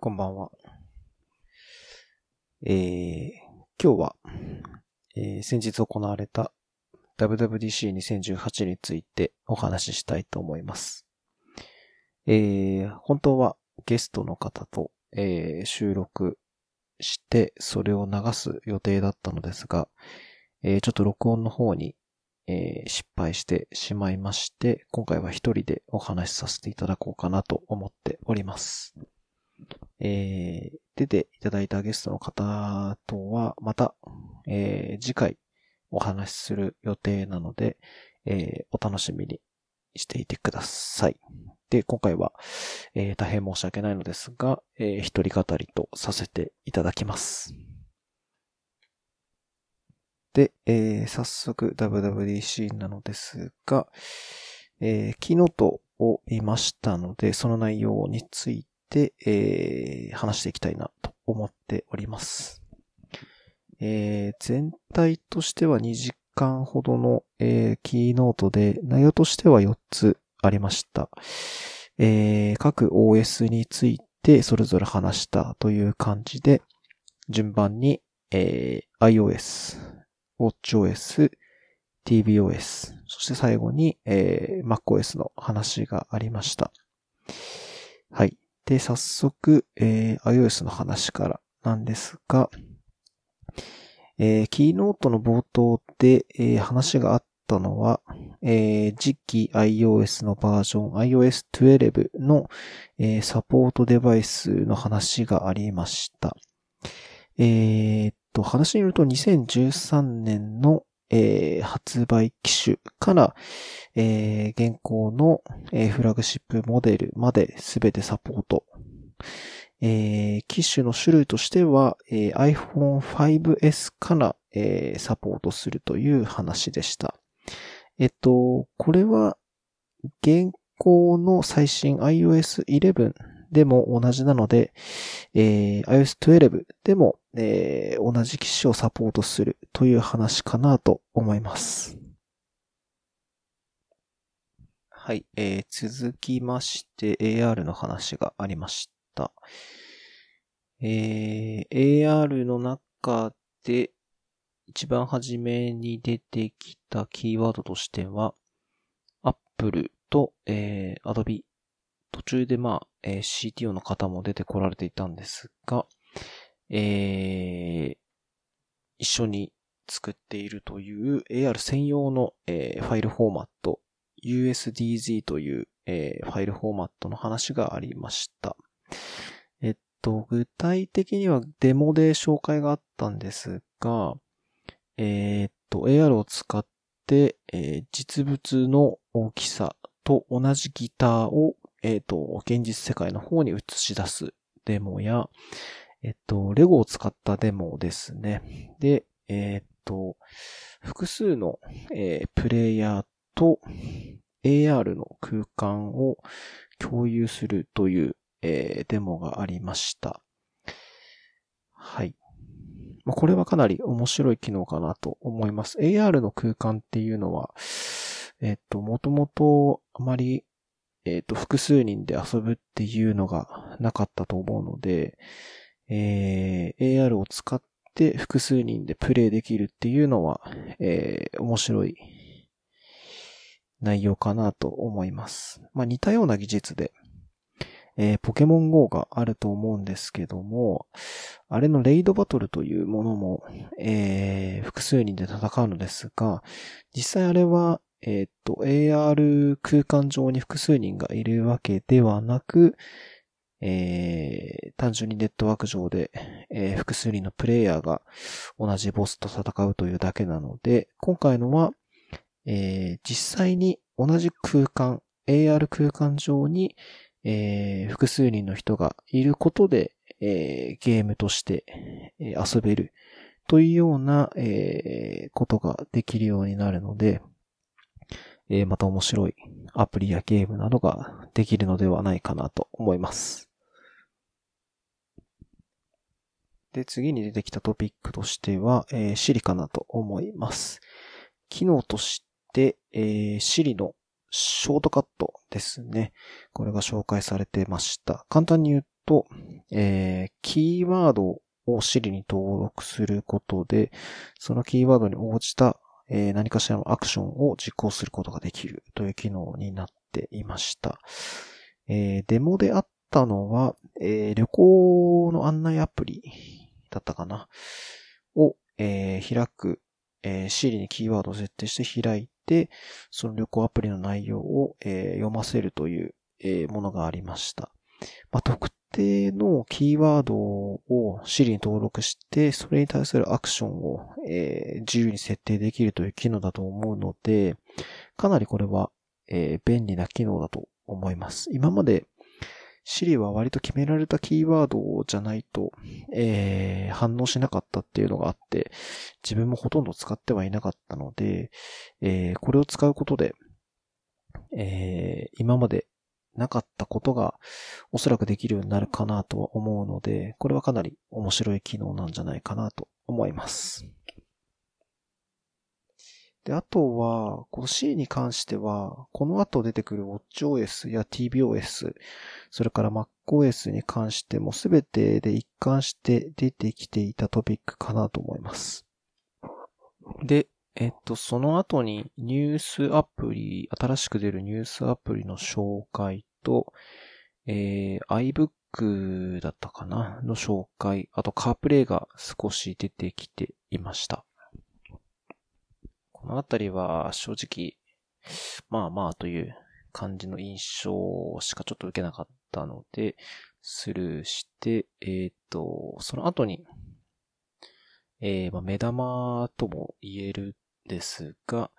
こんばんは。えー、今日は、えー、先日行われた WWDC2018 についてお話ししたいと思います。えー、本当はゲストの方と、えー、収録して、それを流す予定だったのですが、えー、ちょっと録音の方にえー、失敗してしまいまして、今回は一人でお話しさせていただこうかなと思っております。えー、出ていただいたゲストの方とは、また、えー、次回お話しする予定なので、えー、お楽しみにしていてください。で、今回は、えー、大変申し訳ないのですが、えー、一人語りとさせていただきます。で、えー、早速 WWDC なのですが、えー、キーノートを見ましたので、その内容についてて、えー、話していきたいなと思っております。えー、全体としては2時間ほどの、えー、キーノートで、内容としては4つありました。えー、各 OS についてそれぞれ話したという感じで、順番に、えー、iOS、WatchOS、tvOS、そして最後に、えー、MacOS の話がありました。はい。で、早速、えー、iOS の話からなんですが、えー、キーノートの冒頭で、えー、話があったのは、えー、次期 iOS のバージョン iOS 12の、えー、サポートデバイスの話がありました。えー、と、話によると2013年の、えー、発売機種から、えー、現行の、えー、フラグシップモデルまで全てサポート。えー、機種の種類としては、えー、iPhone 5S から、えー、サポートするという話でした。えっと、これは、現行の最新 iOS 11でも同じなので、えー、iOS 12でも、えー、同じ機種をサポートするという話かなと思います。はい、えー、続きまして AR の話がありました。えー、AR の中で一番初めに出てきたキーワードとしては、Apple と、えー、Adobe 途中でまあ、えー、CTO の方も出てこられていたんですが、えー、一緒に作っているという AR 専用の、えー、ファイルフォーマット、USDZ という、えー、ファイルフォーマットの話がありました。えっと、具体的にはデモで紹介があったんですが、えー、っと、AR を使って、えー、実物の大きさと同じギターをえっ、ー、と、現実世界の方に映し出すデモや、えっ、と、レゴを使ったデモですね。で、えっ、と、複数の、え、プレイヤーと AR の空間を共有するという、え、デモがありました。はい。ま、これはかなり面白い機能かなと思います。AR の空間っていうのは、えっと、もともとあまりえっ、ー、と、複数人で遊ぶっていうのがなかったと思うので、えー、AR を使って複数人でプレイできるっていうのは、えー、面白い内容かなと思います。まあ、似たような技術で、えー、ポケモン GO があると思うんですけども、あれのレイドバトルというものも、えー、複数人で戦うのですが、実際あれは、えっ、と、AR 空間上に複数人がいるわけではなく、えー、単純にネットワーク上で、えー、複数人のプレイヤーが同じボスと戦うというだけなので、今回のは、えー、実際に同じ空間、AR 空間上に、えー、複数人の人がいることで、えー、ゲームとして、えー、遊べるというような、えー、ことができるようになるので、えー、また面白いアプリやゲームなどができるのではないかなと思います。で、次に出てきたトピックとしては、えー、Siri かなと思います。機能として、えー、Siri のショートカットですね。これが紹介されてました。簡単に言うと、えー、キーワードを Siri に登録することで、そのキーワードに応じた、えー、何かしらのアクションを実行することができるという機能になっていました。えー、デモであったのは、えー、旅行の案内アプリだったかなを、え、開く、えー、Siri にキーワードを設定して開いて、その旅行アプリの内容を、え、読ませるという、え、ものがありました。まあ、特定のキーワードを Siri に登録して、それに対するアクションを、えー、自由に設定できるという機能だと思うので、かなりこれは、えー、便利な機能だと思います。今まで Siri は割と決められたキーワードじゃないと、えー、反応しなかったっていうのがあって、自分もほとんど使ってはいなかったので、えー、これを使うことで、えー、今までなかったことがおそらくできるようになるかなとは思うので、これはかなり面白い機能なんじゃないかなと思います。で、あとは、この C に関しては、この後出てくる WatchOS や TBOS、それから MacOS に関しても全てで一貫して出てきていたトピックかなと思います。で、えっと、その後にニュースアプリ、新しく出るニュースアプリの紹介と、えー、iBook だったかな？の紹介、あとカープレイが少し出てきていました。このあたりは正直、まあまあという感じの印象しかちょっと受けなかったので、スルーして、えっ、ー、と、その後に、えー、まあ、目玉とも言えるんですが、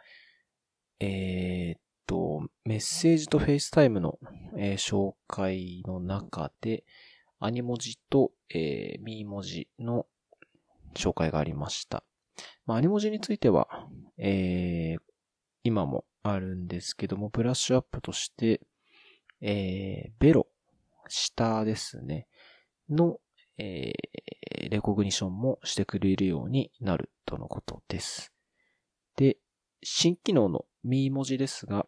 えー、と、メッセージと FaceTime の、えー、紹介の中で、アニ文字と、えー、ミー文字の紹介がありました。まあ、アニ文字については、えー、今もあるんですけども、ブラッシュアップとして、えー、ベロ、下ですね、の、えー、レコグニションもしてくれるようになるとのことです。で、新機能のミー文字ですが、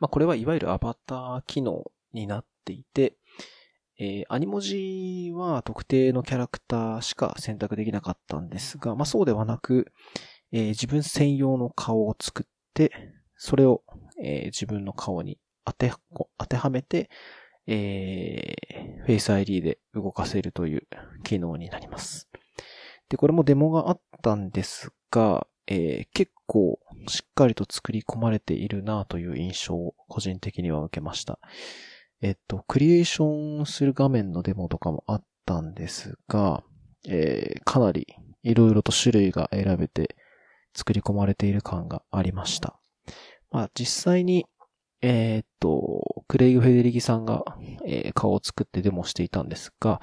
まあ、これはいわゆるアバター機能になっていて、えー、アニ文字は特定のキャラクターしか選択できなかったんですが、まあ、そうではなく、えー、自分専用の顔を作って、それを、えー、自分の顔に当て、当てはめて、えー、Face ID で動かせるという機能になります。で、これもデモがあったんですが、えー、結構しっかりと作り込まれているなという印象を個人的には受けました。えっと、クリエーションする画面のデモとかもあったんですが、えー、かなり色々と種類が選べて作り込まれている感がありました。まあ実際に、えー、っと、クレイグ・フェデリギさんが、えー、顔を作ってデモしていたんですが、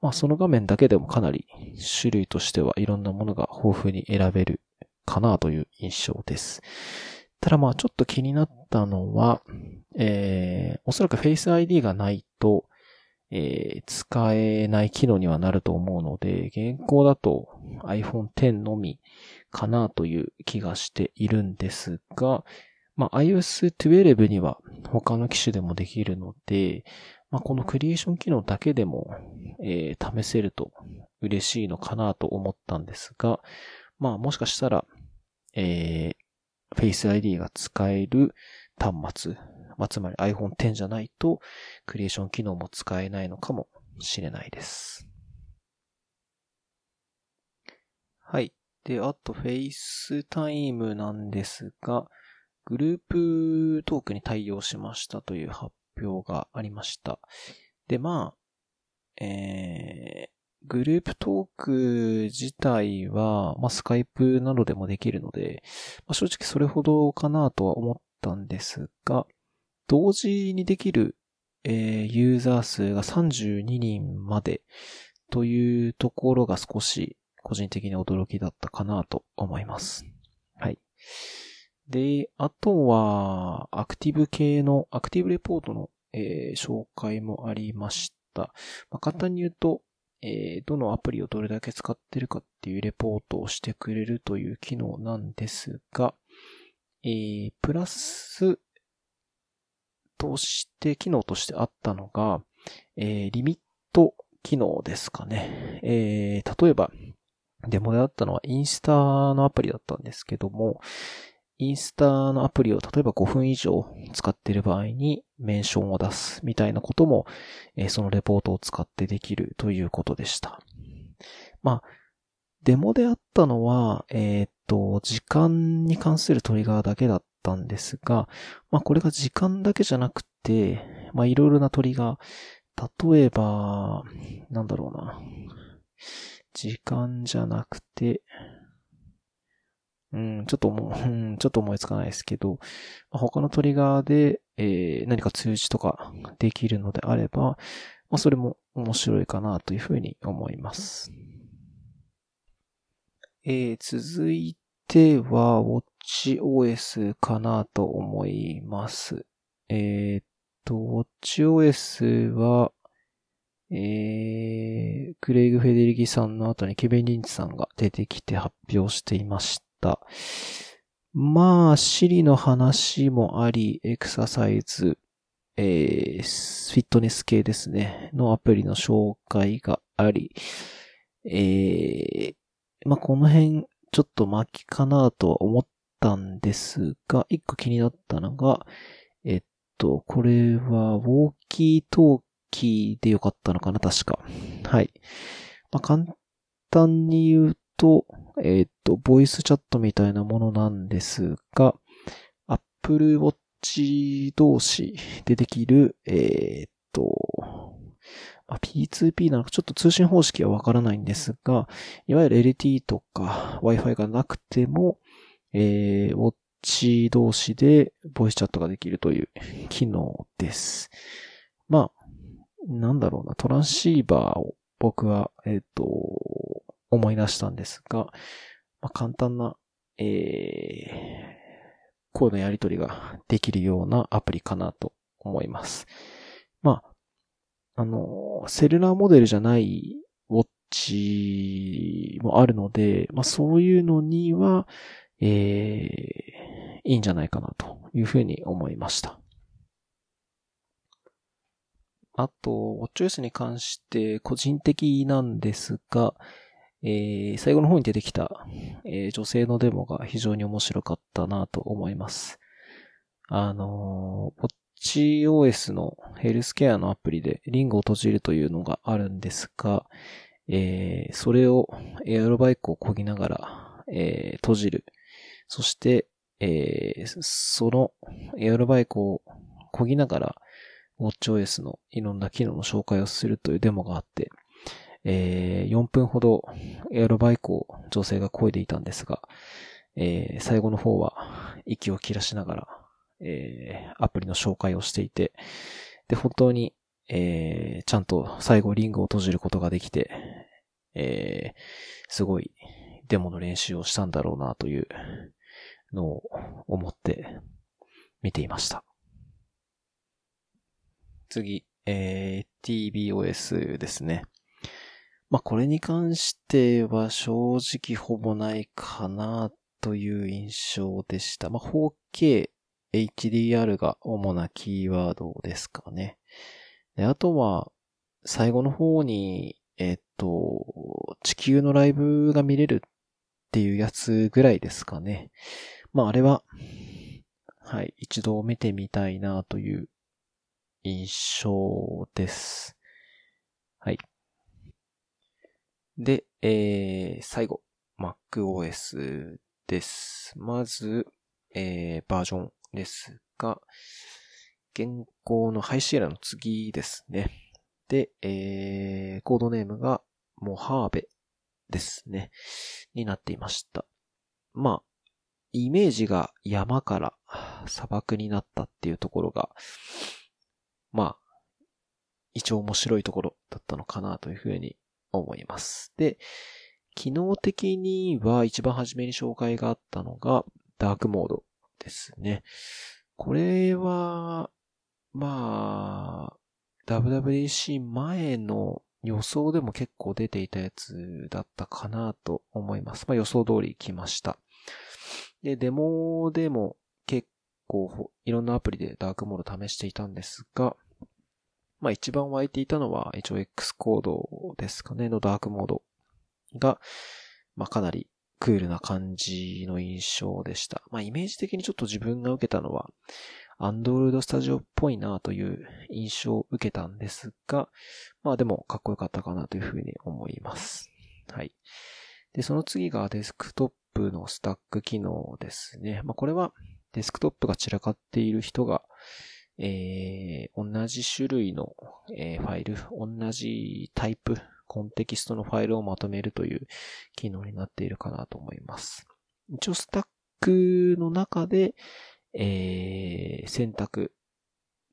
まあその画面だけでもかなり種類としてはいろんなものが豊富に選べるかなという印象です。ただまあちょっと気になったのは、えー、おそらく Face ID がないと、えー、使えない機能にはなると思うので、現行だと iPhone X のみかなという気がしているんですが、まあ、iOS 12には他の機種でもできるので、まあ、このクリエーション機能だけでも、えー、試せると嬉しいのかなと思ったんですが、まあもしかしたら、えー、Face ID が使える端末、まあ、つまり iPhone X じゃないと、クリエーション機能も使えないのかもしれないです。はい。で、あと FaceTime なんですが、グループトークに対応しましたという発表がありました。で、まあ、えー、グループトーク自体は、まあ、スカイプなどでもできるので、まあ、正直それほどかなとは思ったんですが、同時にできる、えー、ユーザー数が32人までというところが少し個人的に驚きだったかなと思います。はい。で、あとは、アクティブ系の、アクティブレポートの、えー、紹介もありました。まあ、簡単に言うと、えー、どのアプリをどれだけ使ってるかっていうレポートをしてくれるという機能なんですが、えー、プラスとして、機能としてあったのが、えー、リミット機能ですかね。えー、例えば、デモであったのはインスタのアプリだったんですけども、インスタのアプリを例えば5分以上使っている場合にメンションを出すみたいなことも、えー、そのレポートを使ってできるということでした。まあ、デモであったのは、えっ、と、時間に関するトリガーだけだったんですが、まあこれが時間だけじゃなくて、まあいろいろなトリガー、例えば、なんだろうな。時間じゃなくて、うん、ちょっともう、ん、ちょっと思いつかないですけど、他のトリガーで、えー、何か通知とかできるのであれば、まあ、それも面白いかなというふうに思います。えー、続いては、WatchOS かなと思います。えー、っと、WatchOS は、えー、クレイグ・フェデリギさんの後にケビン・リンチさんが出てきて発表していました。まあ、シリの話もあり、エクササイズ、えー、フィットネス系ですね、のアプリの紹介があり、えー、まあ、この辺、ちょっと巻きかなとは思ったんですが、一個気になったのが、えっと、これは、ウォーキートーキーでよかったのかな、確か。はい。まあ、簡単に言うと、えっと、ボイスチャットみたいなものなんですが、Apple Watch 同士でできる、えー、っと、あ、P2P なのかちょっと通信方式はわからないんですが、いわゆる LT とか Wi-Fi がなくても、えー、ウォッチ同士でボイスチャットができるという機能です。まあ、なんだろうな、トランシーバーを僕は、えっ、ー、と、思い出したんですが、まあ、簡単な、えー、コードのやり取りができるようなアプリかなと思います。まあ、あの、セルラーモデルじゃないウォッチもあるので、まあそういうのには、えー、いいんじゃないかなというふうに思いました。あと、WatchOS に関して個人的なんですが、えー、最後の方に出てきた、えー、女性のデモが非常に面白かったなと思います。あのー、WatchOS のヘルスケアのアプリでリングを閉じるというのがあるんですが、えー、それをエアロバイクを漕ぎながら、えー、閉じる。そして、えー、そのエアロバイクを漕ぎながら、WatchOS のいろんな機能の紹介をするというデモがあって、えー、4分ほどエアロバイクを女性が漕いでいたんですが、えー、最後の方は息を切らしながら、えー、アプリの紹介をしていて、で、本当に、えー、ちゃんと最後リングを閉じることができて、えー、すごいデモの練習をしたんだろうなというのを思って見ていました。次、えー、TBOS ですね。まあ、これに関しては正直ほぼないかなという印象でした。まあ、4K、HDR が主なキーワードですかね。で、あとは、最後の方に、えっと、地球のライブが見れるっていうやつぐらいですかね。まあ、あれは、はい、一度見てみたいなという印象です。はい。で、えー、最後、 macOS です。まず、えー、バージョンですが、現行の High Sierra の次ですね。で、えー、コードネームがモハーベですね。になっていました。まあ、イメージが山から砂漠になったっていうところが、まあ、一応面白いところだったのかなというふうに思います。で、機能的には一番初めに紹介があったのがダークモードですね。これは、まあ、WWDC 前の予想でも結構出ていたやつだったかなと思います。まあ予想通り来ました。で、デモでも結構いろんなアプリでダークモード試していたんですが、まあ一番湧いていたのは一応 X コードですかねのダークモードが、まあかなりクールな感じの印象でした。まあイメージ的にちょっと自分が受けたのは、Android Studio っぽいなという印象を受けたんですが、まあでもかっこよかったかなというふうに思います。はい。で、その次がデスクトップのスタック機能ですね。まあこれはデスクトップが散らかっている人が、えー、同じ種類の、えー、ファイル、同じタイプ、コンテキストのファイルをまとめるという機能になっているかなと思います。一応スタックの中で、えー、選択、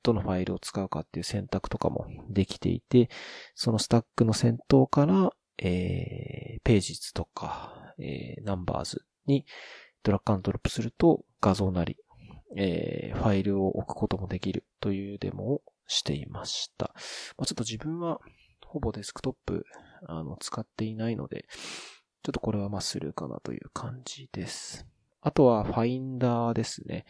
どのファイルを使うかっていう選択とかもできていて、そのスタックの先頭から、えー、ページズとか、えー、ナンバーズにドラッグアンドロップすると画像なり、えー、ファイルを置くこともできるというデモをしていました。まあ、ちょっと自分はほぼデスクトップあの使っていないので、ちょっとこれはまあスルーかなという感じです。あとはファインダーですね。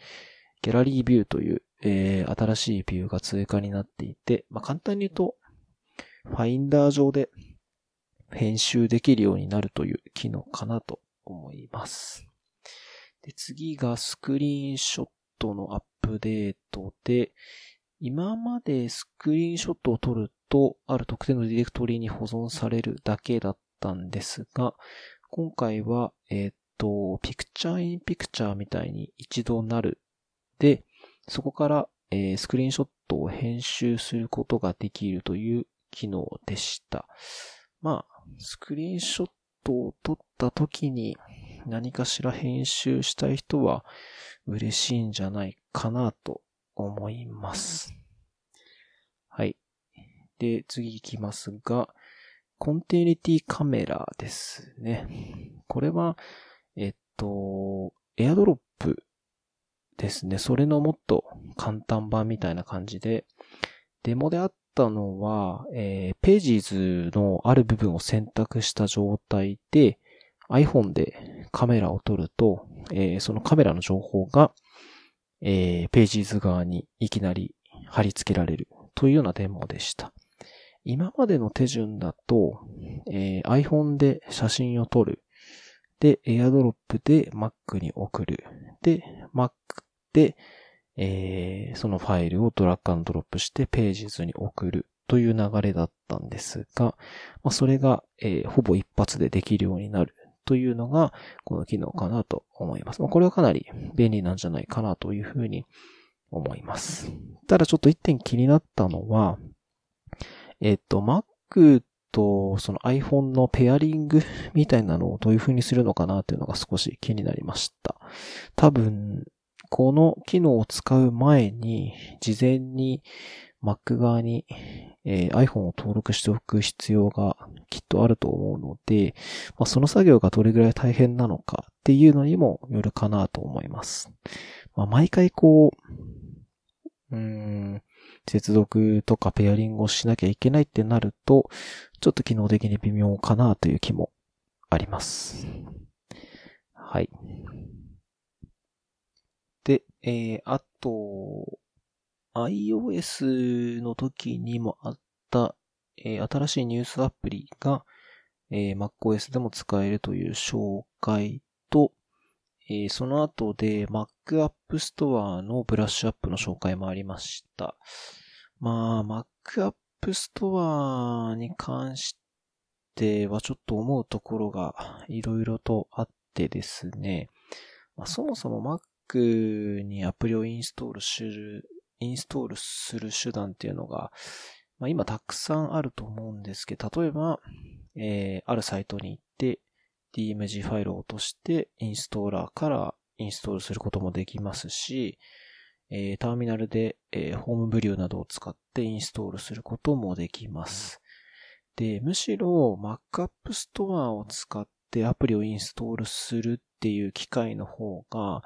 ギャラリービューという、えー、新しいビューが追加になっていて、まあ、簡単に言うと、ファインダー上で編集できるようになるという機能かなと思います。で、次がスクリーンショットのアップデートで、今までスクリーンショットを撮ると、ある特定のディレクトリに保存されるだけだったんですが、今回は、えっ、と、ピクチャーインピクチャーみたいに一度なる。で、そこから、えー、スクリーンショットを編集することができるという機能でした。まあ、スクリーンショットを撮った時に何かしら編集したい人は嬉しいんじゃないかなと思います。はい。で、次行きますが、コンティニティカメラですね。これは、えっと、エアドロップですね。それのもっと簡単版みたいな感じで、デモであったのは、えー、ページーズのある部分を選択した状態で、iPhone でカメラを撮ると、えー、そのカメラの情報が、えー、ページーズ側にいきなり貼り付けられるというようなデモでした。今までの手順だと、えー、iPhone で写真を撮る。で、AirDrop で Mac に送る。で、Mac で、えー、そのファイルをドラッグアンドロップしてページ図に送るという流れだったんですが、まあ、それが、えー、ほぼ一発でできるようになるというのが、この機能かなと思います。まあ、これはかなり便利なんじゃないかなというふうに思います。ただちょっと一点気になったのは、えっ、と、Mac とその iPhone のペアリングみたいなのをどういう風にするのかなというのが少し気になりました。多分、この機能を使う前に、事前に Mac 側に、えー、iPhone を登録しておく必要がきっとあると思うので、まあ、その作業がどれぐらい大変なのかっていうのにもよるかなと思います。まあ、毎回こう、うーん、接続とかペアリングをしなきゃいけないってなると、ちょっと機能的に微妙かなという気もあります。はい。で、えー、あと、iOS の時にもあった、えー、新しいニュースアプリが、えー、MacOS でも使えるという紹介と、えー、その後で Mac App Store のブラッシュアップの紹介もありました。まあ、Mac App Store に関してはちょっと思うところがいろいろとあってですね。まあ、そもそも Mac にアプリをインストールする、インストールする手段っていうのが、まあ、今たくさんあると思うんですけど、例えば、えー、あるサイトに行って DMG ファイルを落としてインストーラーからインストールすることもできますし、えー、ターミナルで、えー、ホームブリューなどを使ってインストールすることもできます。で、むしろ Mac App Store を使ってアプリをインストールするっていう機会の方が、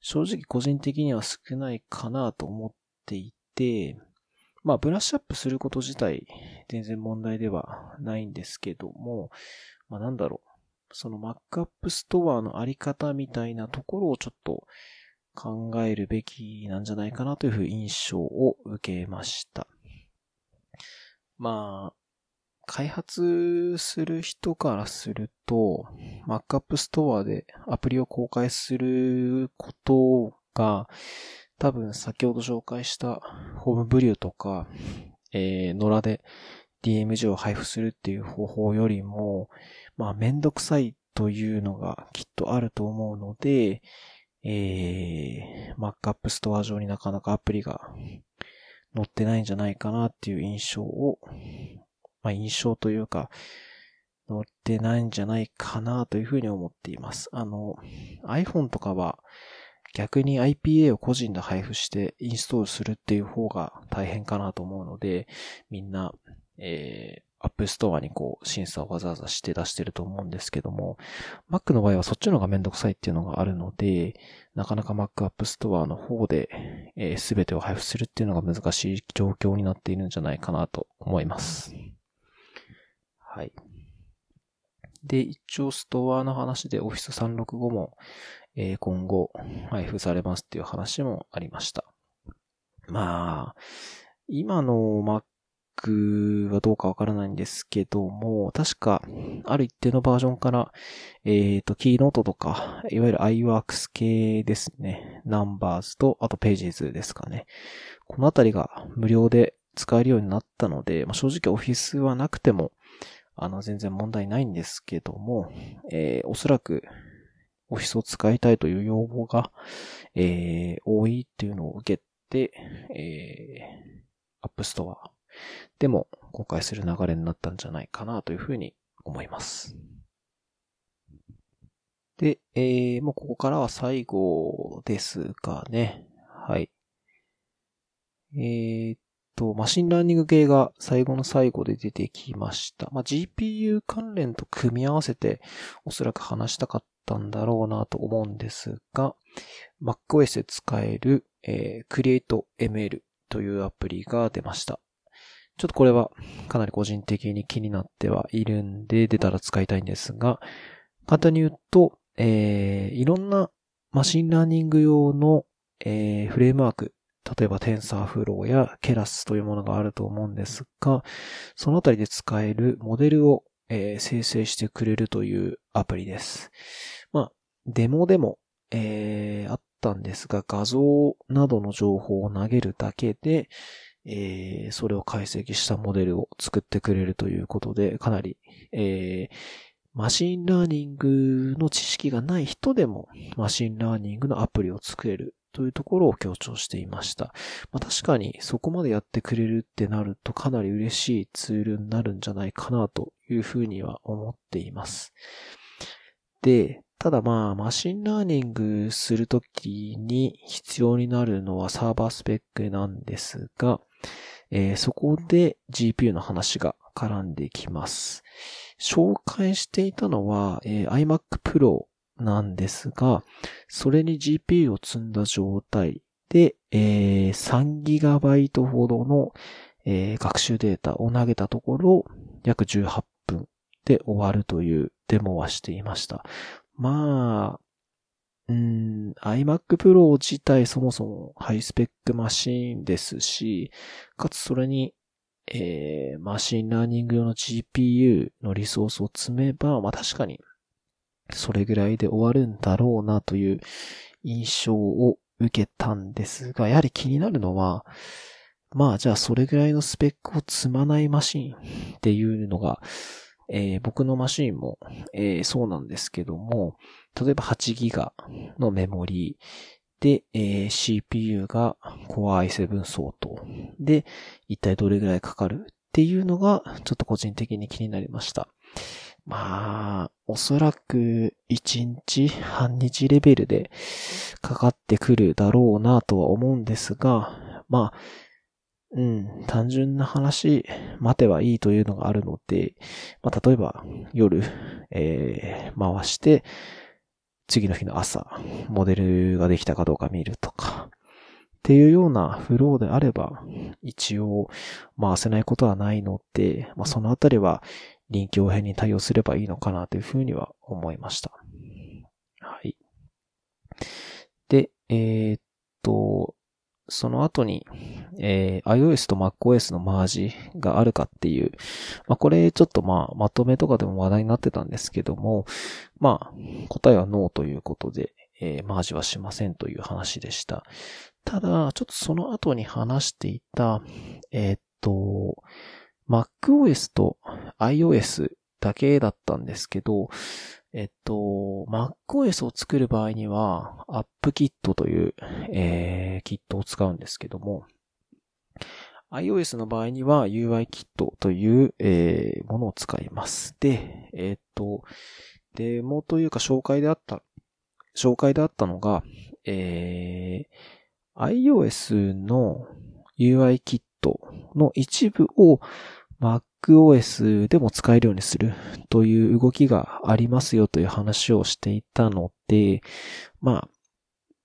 正直個人的には少ないかなと思っていて、まあ、ブラッシュアップすること自体、全然問題ではないんですけども、まあ、なんだろう。その Mac App Store のあり方みたいなところをちょっと考えるべきなんじゃないかなという印象を受けました。まあ、開発する人からすると、Mac App Store でアプリを公開することが、多分先ほど紹介したホームブリューとか、えー、野良で DMG を配布するっていう方法よりも、まあめんどくさいというのがきっとあると思うので、えー、Mac App Store 上になかなかアプリが載ってないんじゃないかなっていう印象を、まあ印象というか、載ってないんじゃないかなというふうに思っています。あの、iPhone とかは逆に IPA を個人で配布してインストールするっていう方が大変かなと思うので、みんな、えー、App Store にこう審査をわざわざして出してると思うんですけども、Mac の場合はそっちの方がめんどくさいっていうのがあるので、なかなか Mac App Store の方で、えー、全てを配布するっていうのが難しい状況になっているんじゃないかなと思います。はい。で、一応ストアの話で Office 365も、えー、今後配布されますっていう話もありました。まあ、今の Mac はどうかわからないんですけども、確か、ある一定のバージョンから、えっ、ー、と、キーノートとか、いわゆる iWorks 系ですね。Numbers と、あと Pages ですかね。このあたりが無料で使えるようになったので、まあ、正直 Office はなくても、あの、全然問題ないんですけども、えー、おそらく、オフィスを使いたいという要望が、えー、多いっていうのを受けて、えー、App Store でも公開する流れになったんじゃないかなというふうに思います。で、えー、もうここからは最後ですがね。はい。えー、と、マシンラーニング系が最後の最後で出てきました。まあ、GPU 関連と組み合わせておそらく話したかったんだろうなと思うんですが、 macOS で使える、えー、 Create ML というアプリが出ました。ちょっとこれはかなり個人的に気になってはいるんで出たら使いたいんですが、簡単に言うと、えー、いろんなマシンラーニング用の、えー、フレームワーク例えば TensorFlow や Keras というものがあると思うんですが、そのあたりで使えるモデルを、えー、生成してくれるというアプリです。まあ、デモでも、えー、あったんですが、画像などの情報を投げるだけで、えー、それを解析したモデルを作ってくれるということで、かなり、えー、マシンラーニングの知識がない人でも、マシンラーニングのアプリを作れるというところを強調していました。まあ、確かにそこまでやってくれるってなるとかなり嬉しいツールになるんじゃないかなというふうには思っています。で、ただまあ、マシンラーニングするときに必要になるのはサーバースペックなんですが、えー、そこで GPU の話が絡んできます。紹介していたのは、えー、iMac Pro なんですが、それに GPU を積んだ状態で、えー、3GB ほどの、えー、学習データを投げたところ、約18分で終わるというデモはしていました。まあ、うん、iMac Pro 自体そもそもハイスペックマシンですし、かつそれに、えー、マシンラーニング用の GPU のリソースを積めば、まあ確かにそれぐらいで終わるんだろうなという印象を受けたんですが、やはり気になるのは、まあじゃあそれぐらいのスペックを積まないマシンっていうのが、えー、僕のマシンも、えー、そうなんですけども、例えば8ギガのメモリーで、えー、CPU が Core i7 相当で、一体どれぐらいかかるっていうのが、ちょっと個人的に気になりました。まあ、おそらく1日、半日レベルでかかってくるだろうなとは思うんですが、まあ、うん、単純な話、待てばいいというのがあるので、まあ、例えば夜、えー、回して、次の日の朝、モデルができたかどうか見るとか、っていうようなフローであれば、一応回せないことはないので、まあ、そのあたりは臨機応変に対応すればいいのかなというふうには思いました。はい。で、えー、っと、その後に、えー、iOS と MacOS のマージがあるかっていう、まあ、これちょっとまあ、まとめとかでも話題になってたんですけども、まあ、答えはノーということで、えー、マージはしませんという話でした。ただ、ちょっとその後に話していた、えー、っと、MacOS と iOS だけだったんですけど、えっと、MacOS を作る場合には、AppKit という、えー、キットを使うんですけども、iOS の場合には UIKit という、えー、ものを使います。で、えっと、デモというか紹介であった、紹介であったのが、えー、iOS の UIKit の一部を MacOS でも使えるようにするという動きがありますよという話をしていたので、まあ、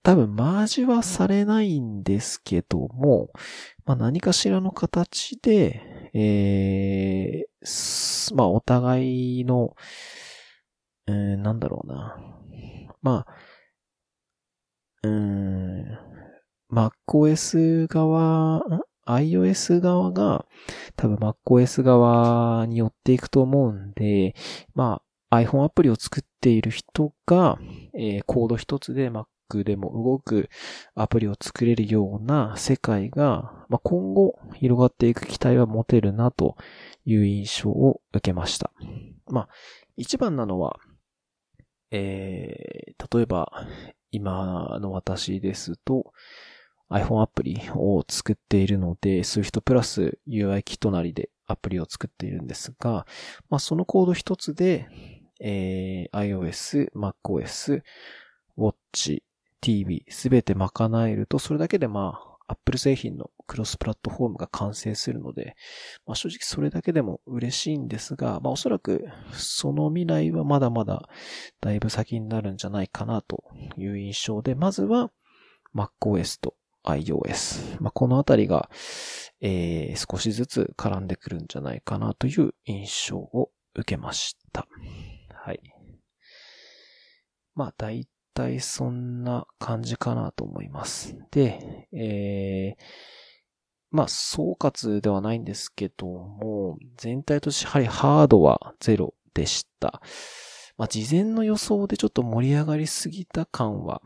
多分マージはされないんですけども、まあ何かしらの形で、えー、まあお互いの、えー、なんだろうな。まあ、うーん、MacOS 側、iOS 側が多分 MacOS 側に寄っていくと思うんで、まあ iPhone アプリを作っている人が、えー、コード一つで Mac でも動くアプリを作れるような世界が、まあ、今後広がっていく期待は持てるなという印象を受けました。まあ、一番なのは、えー、例えば今の私ですと、iPhone アプリを作っているので、Swift プラス UI キットなりでアプリを作っているんですが、まあ、そのコード一つで、えー、iOS、MacOS、Watch、TV すべて賄えると、それだけでまあ、Apple 製品のクロスプラットフォームが完成するので、まあ、正直それだけでも嬉しいんですが、まあ、おそらくその未来はまだまだだいぶ先になるんじゃないかなという印象で、まずは MacOS と iOS。まあ、このあたりが、えー、少しずつ絡んでくるんじゃないかなという印象を受けました。はい。まあ、大体そんな感じかなと思います。で、えー、まあ、総括ではないんですけども、全体としてやはりハードはゼロでした。まあ、事前の予想でちょっと盛り上がりすぎた感は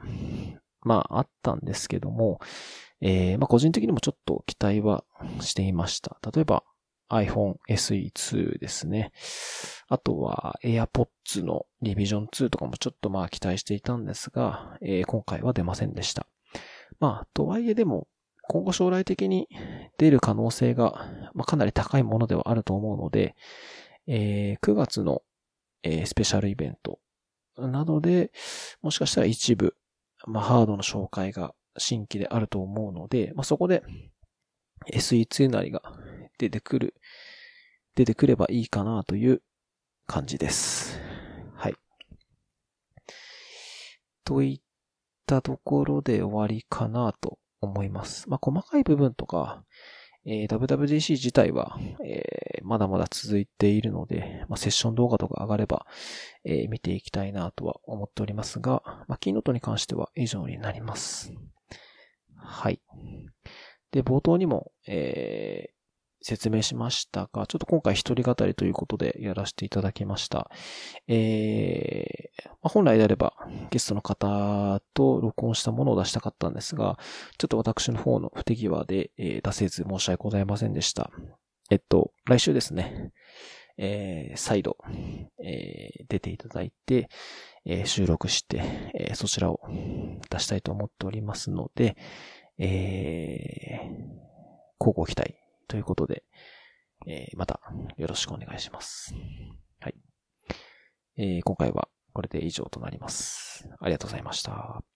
まああったんですけども、えー、まあ個人的にもちょっと期待はしていました。例えば iPhone SE2 ですね。あとは AirPods の Revision 2とかもちょっとまあ期待していたんですが、えー、今回は出ませんでした。まあ、とはいえでも、今後将来的に出る可能性が、まあ、かなり高いものではあると思うので、えー、9月の、えー、スペシャルイベントなどで、もしかしたら一部まあ、ハードの紹介が新規であると思うので、まあ、そこで SE2 なりが出てくる、出てくればいいかなという感じです。はい。といったところで終わりかなと思います。まあ、細かい部分とか、えー、WWDC 自体は、えー、まだまだ続いているので、まあ、セッション動画とか上がれば、えー、見ていきたいなとは思っておりますが、まあ、キーノートに関しては以上になります。はい。で、冒頭にも、えー、説明しましたが、ちょっと今回一人語りということでやらせていただきました。えー、まあ、本来であればゲストの方と録音したものを出したかったんですが、ちょっと私の方の不手際で、えー、出せず申し訳ございませんでした。えっと、来週ですね、えー、再度、えー、出ていただいて、えー、収録して、えー、そちらを出したいと思っておりますので、えー、交互期待ということで、えー、またよろしくお願いします。はい。えー、今回はこれで以上となります。ありがとうございました。